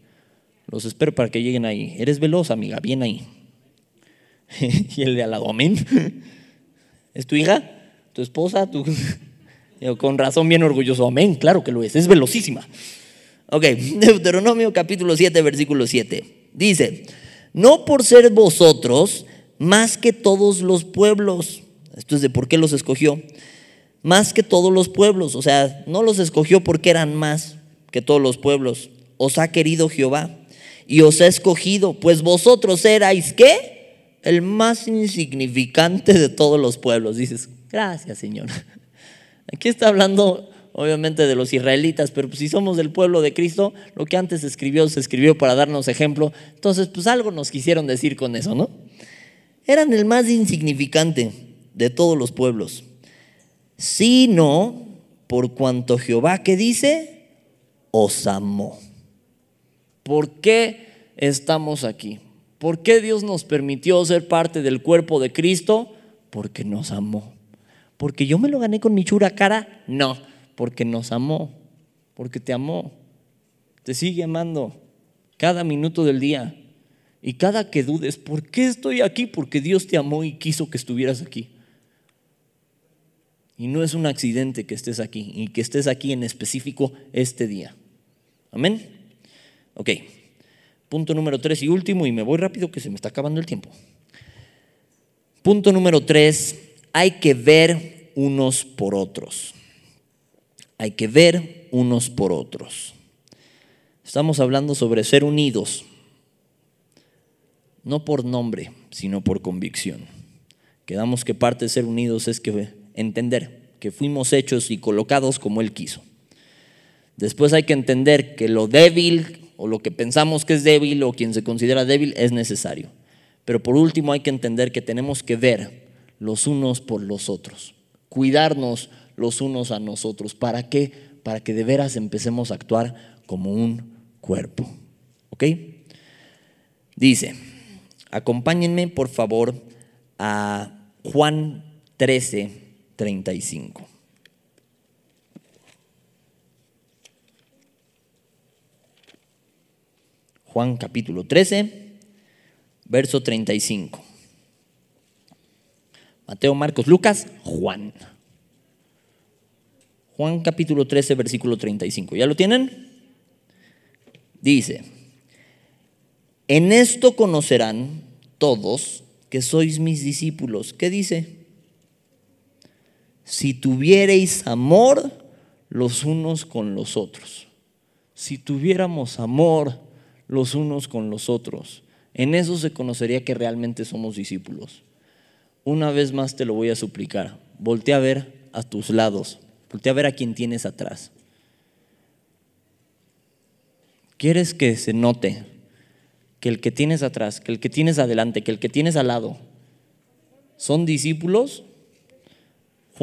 Los espero para que lleguen ahí. Eres veloz, amiga, bien ahí. *laughs* y el de al amén. *laughs* ¿Es tu hija? tu esposa, tu... *laughs* con razón bien orgulloso, amén, claro que lo es, es velocísima. Ok, Deuteronomio capítulo 7, versículo 7. Dice, no por ser vosotros más que todos los pueblos, esto es de por qué los escogió, más que todos los pueblos, o sea, no los escogió porque eran más que todos los pueblos, os ha querido Jehová y os ha escogido, pues vosotros erais qué? El más insignificante de todos los pueblos, dices, Gracias, Señor. *laughs* Aquí está hablando obviamente de los israelitas, pero pues si somos del pueblo de Cristo, lo que antes escribió se escribió para darnos ejemplo. Entonces, pues algo nos quisieron decir con eso, ¿no? Eran el más insignificante de todos los pueblos, sino por cuanto Jehová que dice, os amó. ¿Por qué estamos aquí? ¿Por qué Dios nos permitió ser parte del cuerpo de Cristo? Porque nos amó porque yo me lo gané con mi chura cara. No, porque nos amó, porque te amó, te sigue amando cada minuto del día. Y cada que dudes, ¿por qué estoy aquí? Porque Dios te amó y quiso que estuvieras aquí. Y no es un accidente que estés aquí y que estés aquí en específico este día. Amén. Ok. Punto número tres y último, y me voy rápido que se me está acabando el tiempo. Punto número tres, hay que ver unos por otros. Hay que ver unos por otros. Estamos hablando sobre ser unidos, no por nombre, sino por convicción. Quedamos que parte de ser unidos es que entender que fuimos hechos y colocados como Él quiso. Después hay que entender que lo débil o lo que pensamos que es débil o quien se considera débil es necesario. Pero por último hay que entender que tenemos que ver los unos por los otros, cuidarnos los unos a nosotros. ¿Para qué? Para que de veras empecemos a actuar como un cuerpo. ¿Ok? Dice, acompáñenme por favor a Juan 13, 35. Juan capítulo 13, verso 35. Mateo, Marcos, Lucas, Juan. Juan capítulo 13, versículo 35. ¿Ya lo tienen? Dice, en esto conocerán todos que sois mis discípulos. ¿Qué dice? Si tuviereis amor los unos con los otros. Si tuviéramos amor los unos con los otros. En eso se conocería que realmente somos discípulos. Una vez más te lo voy a suplicar. Voltea a ver a tus lados. Voltea a ver a quien tienes atrás. ¿Quieres que se note que el que tienes atrás, que el que tienes adelante, que el que tienes al lado son discípulos?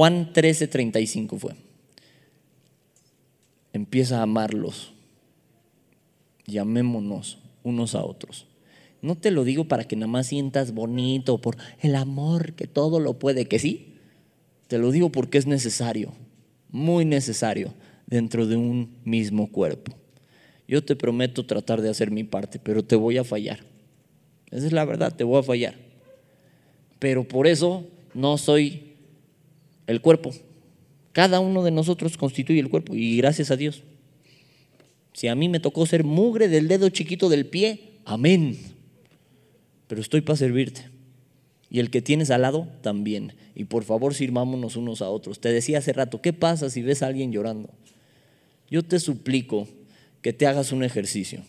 Juan 13:35 fue. Empieza a amarlos llamémonos unos a otros. No te lo digo para que nada más sientas bonito por el amor que todo lo puede, que sí. Te lo digo porque es necesario, muy necesario, dentro de un mismo cuerpo. Yo te prometo tratar de hacer mi parte, pero te voy a fallar. Esa es la verdad, te voy a fallar. Pero por eso no soy el cuerpo. Cada uno de nosotros constituye el cuerpo y gracias a Dios. Si a mí me tocó ser mugre del dedo chiquito del pie, amén. Pero estoy para servirte. Y el que tienes al lado, también. Y por favor, sirvámonos unos a otros. Te decía hace rato, ¿qué pasa si ves a alguien llorando? Yo te suplico que te hagas un ejercicio.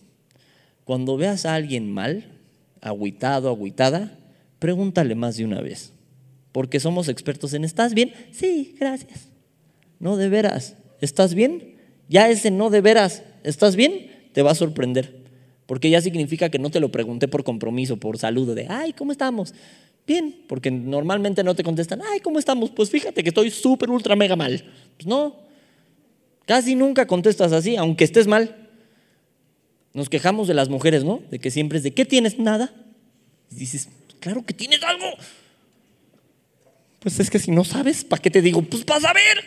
Cuando veas a alguien mal, agüitado, agüitada, pregúntale más de una vez. Porque somos expertos en ¿estás bien? Sí, gracias. No, de veras, ¿estás bien? Ya ese no de veras ¿estás bien? Te va a sorprender. Porque ya significa que no te lo pregunté por compromiso, por saludo, de, ay, ¿cómo estamos? Bien, porque normalmente no te contestan, ay, ¿cómo estamos? Pues fíjate que estoy súper, ultra, mega mal. Pues no, casi nunca contestas así, aunque estés mal. Nos quejamos de las mujeres, ¿no? De que siempre es de, ¿qué tienes? Nada. Y dices, claro que tienes algo. Pues es que si no sabes, ¿para qué te digo? Pues para saber.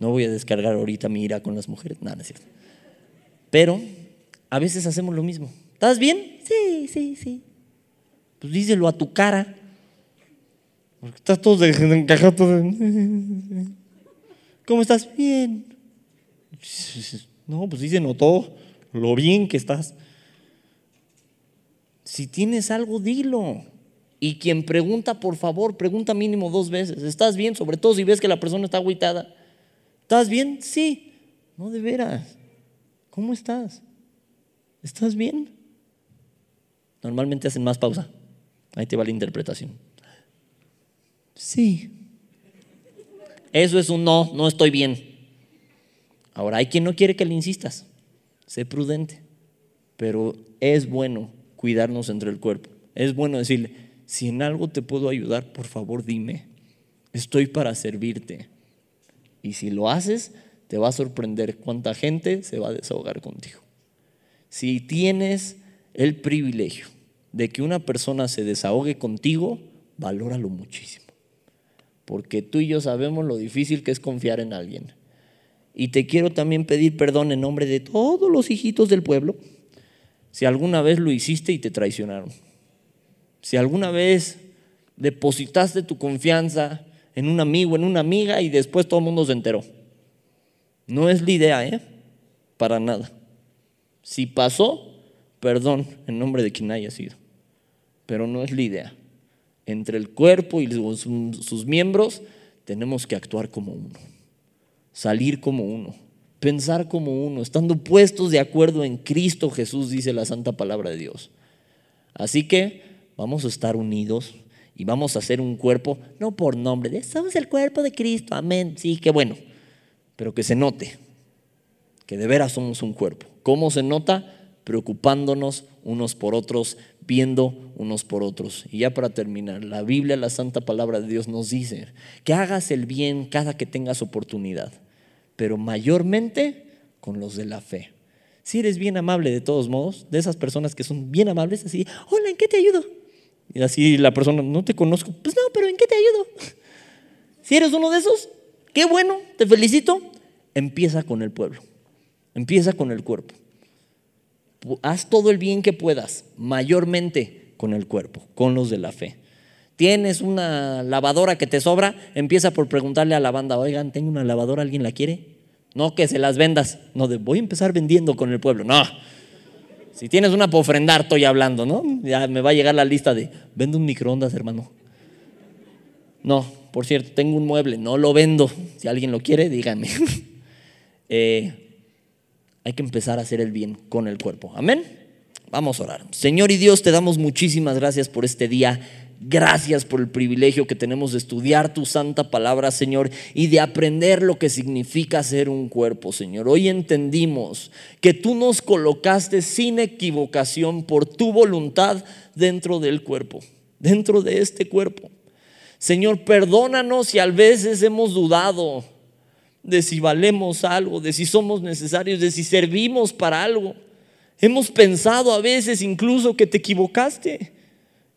No voy a descargar ahorita mi ira con las mujeres, nada, es cierto. Pero a veces hacemos lo mismo. ¿Estás bien? Sí, sí, sí. Pues díselo a tu cara. Porque estás todo encajado. ¿Cómo estás? Bien. No, pues díselo todo lo bien que estás. Si tienes algo, dilo. Y quien pregunta, por favor, pregunta mínimo dos veces. ¿Estás bien? Sobre todo si ves que la persona está agüitada. ¿Estás bien? Sí. No, de veras. ¿Cómo estás? ¿Estás bien? Normalmente hacen más pausa. Ahí te va la interpretación. Sí. Eso es un no, no estoy bien. Ahora, hay quien no quiere que le insistas. Sé prudente. Pero es bueno cuidarnos entre el cuerpo. Es bueno decirle, si en algo te puedo ayudar, por favor dime. Estoy para servirte. Y si lo haces, te va a sorprender cuánta gente se va a desahogar contigo. Si tienes el privilegio de que una persona se desahogue contigo, valóralo muchísimo. Porque tú y yo sabemos lo difícil que es confiar en alguien. Y te quiero también pedir perdón en nombre de todos los hijitos del pueblo si alguna vez lo hiciste y te traicionaron. Si alguna vez depositaste tu confianza en un amigo, en una amiga y después todo el mundo se enteró. No es la idea, ¿eh? Para nada. Si pasó, perdón en nombre de quien haya sido. pero no es la idea. Entre el cuerpo y sus miembros tenemos que actuar como uno, salir como uno, pensar como uno, estando puestos de acuerdo en Cristo Jesús, dice la santa palabra de Dios. Así que vamos a estar unidos y vamos a hacer un cuerpo, no por nombre, somos el cuerpo de Cristo, amén, sí, qué bueno, pero que se note que de veras somos un cuerpo. ¿Cómo se nota? Preocupándonos unos por otros, viendo unos por otros. Y ya para terminar, la Biblia, la santa palabra de Dios nos dice que hagas el bien cada que tengas oportunidad, pero mayormente con los de la fe. Si eres bien amable de todos modos, de esas personas que son bien amables, así, hola, ¿en qué te ayudo? Y así la persona, no te conozco, pues no, pero ¿en qué te ayudo? Si eres uno de esos, qué bueno, te felicito. Empieza con el pueblo, empieza con el cuerpo. Haz todo el bien que puedas, mayormente con el cuerpo, con los de la fe. Tienes una lavadora que te sobra, empieza por preguntarle a la banda, oigan, tengo una lavadora, ¿alguien la quiere? No que se las vendas, no, voy a empezar vendiendo con el pueblo, no. Si tienes una para ofrendar, estoy hablando, ¿no? Ya me va a llegar la lista de, vendo un microondas, hermano. No, por cierto, tengo un mueble, no lo vendo. Si alguien lo quiere, díganme. *laughs* Eh, hay que empezar a hacer el bien con el cuerpo. Amén. Vamos a orar. Señor y Dios, te damos muchísimas gracias por este día Gracias por el privilegio que tenemos de estudiar tu santa palabra, Señor, y de aprender lo que significa ser un cuerpo, Señor. Hoy entendimos que tú nos colocaste sin equivocación por tu voluntad dentro del cuerpo, dentro de este cuerpo. Señor, perdónanos si a veces hemos dudado de si valemos algo, de si somos necesarios, de si servimos para algo. Hemos pensado a veces incluso que te equivocaste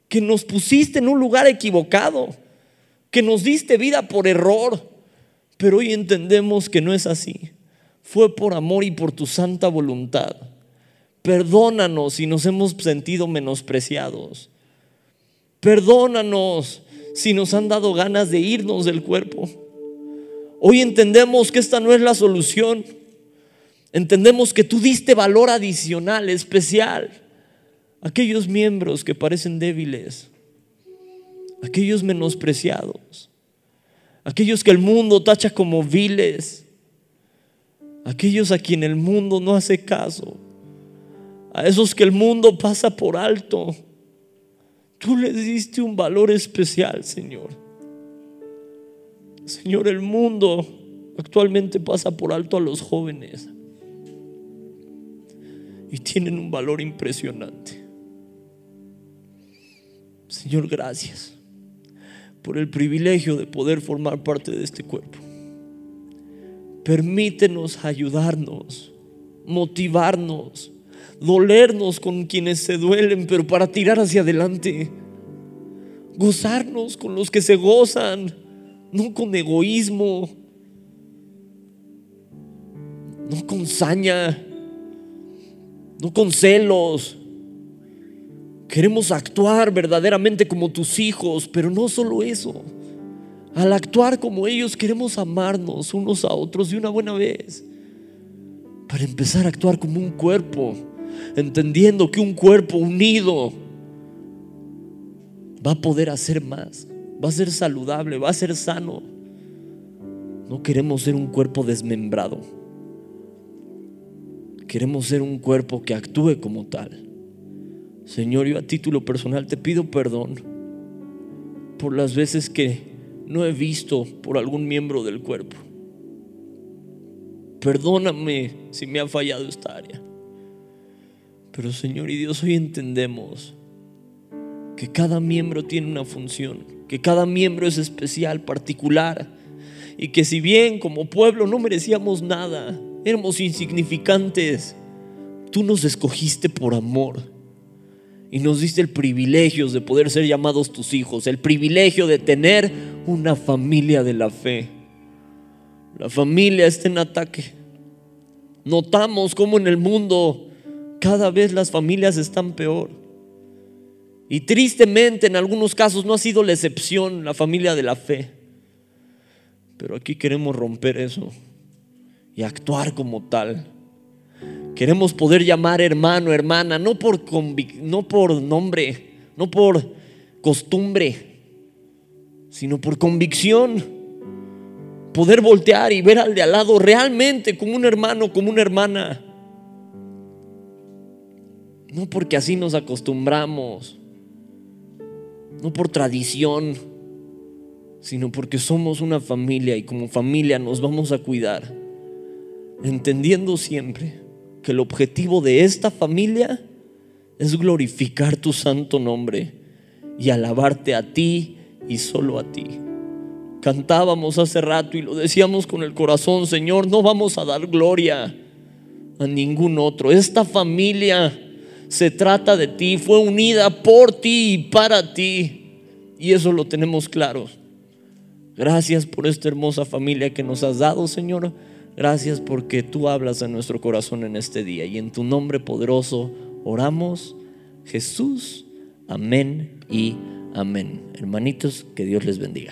que nos pusiste en un lugar equivocado, que nos diste vida por error, pero hoy entendemos que no es así. Fue por amor y por tu santa voluntad. Perdónanos si nos hemos sentido menospreciados. Perdónanos si nos han dado ganas de irnos del cuerpo. Hoy entendemos que esta no es la solución. Entendemos que tú diste valor adicional, especial aquellos miembros que parecen débiles, aquellos menospreciados, aquellos que el mundo tacha como viles, aquellos a quien el mundo no hace caso, a esos que el mundo pasa por alto. Tú les diste un valor especial, Señor. Señor, el mundo actualmente pasa por alto a los jóvenes y tienen un valor impresionante. Señor, gracias por el privilegio de poder formar parte de este cuerpo. Permítenos ayudarnos, motivarnos, dolernos con quienes se duelen, pero para tirar hacia adelante. Gozarnos con los que se gozan, no con egoísmo, no con saña, no con celos, Queremos actuar verdaderamente como tus hijos, pero no solo eso. Al actuar como ellos queremos amarnos unos a otros de una buena vez. Para empezar a actuar como un cuerpo, entendiendo que un cuerpo unido va a poder hacer más, va a ser saludable, va a ser sano. No queremos ser un cuerpo desmembrado. Queremos ser un cuerpo que actúe como tal. Señor, yo a título personal te pido perdón por las veces que no he visto por algún miembro del cuerpo. Perdóname si me ha fallado esta área. Pero Señor y Dios, hoy entendemos que cada miembro tiene una función, que cada miembro es especial, particular, y que si bien como pueblo no merecíamos nada, éramos insignificantes, tú nos escogiste por amor y nos diste el privilegio de poder ser llamados tus hijos, el privilegio de tener una familia de la fe. La familia está en ataque. Notamos cómo en el mundo cada vez las familias están peor. Y tristemente en algunos casos no ha sido la excepción la familia de la fe. Pero aquí queremos romper eso y actuar como tal. Queremos poder llamar hermano, hermana, no por, no por nombre, no por costumbre, sino por convicción. Poder voltear y ver al de al lado realmente como un hermano, como una hermana. No porque así nos acostumbramos, no por tradición, sino porque somos una familia y como familia nos vamos a cuidar, entendiendo siempre el objetivo de esta familia es glorificar tu santo nombre y alabarte a ti y solo a ti. Cantábamos hace rato y lo decíamos con el corazón, Señor, no vamos a dar gloria a ningún otro. Esta familia se trata de ti, fue unida por ti y para ti. Y eso lo tenemos claro. Gracias por esta hermosa familia que nos has dado, Señor. Gracias porque tú hablas a nuestro corazón en este día. Y en tu nombre poderoso oramos, Jesús. Amén y amén. Hermanitos, que Dios les bendiga.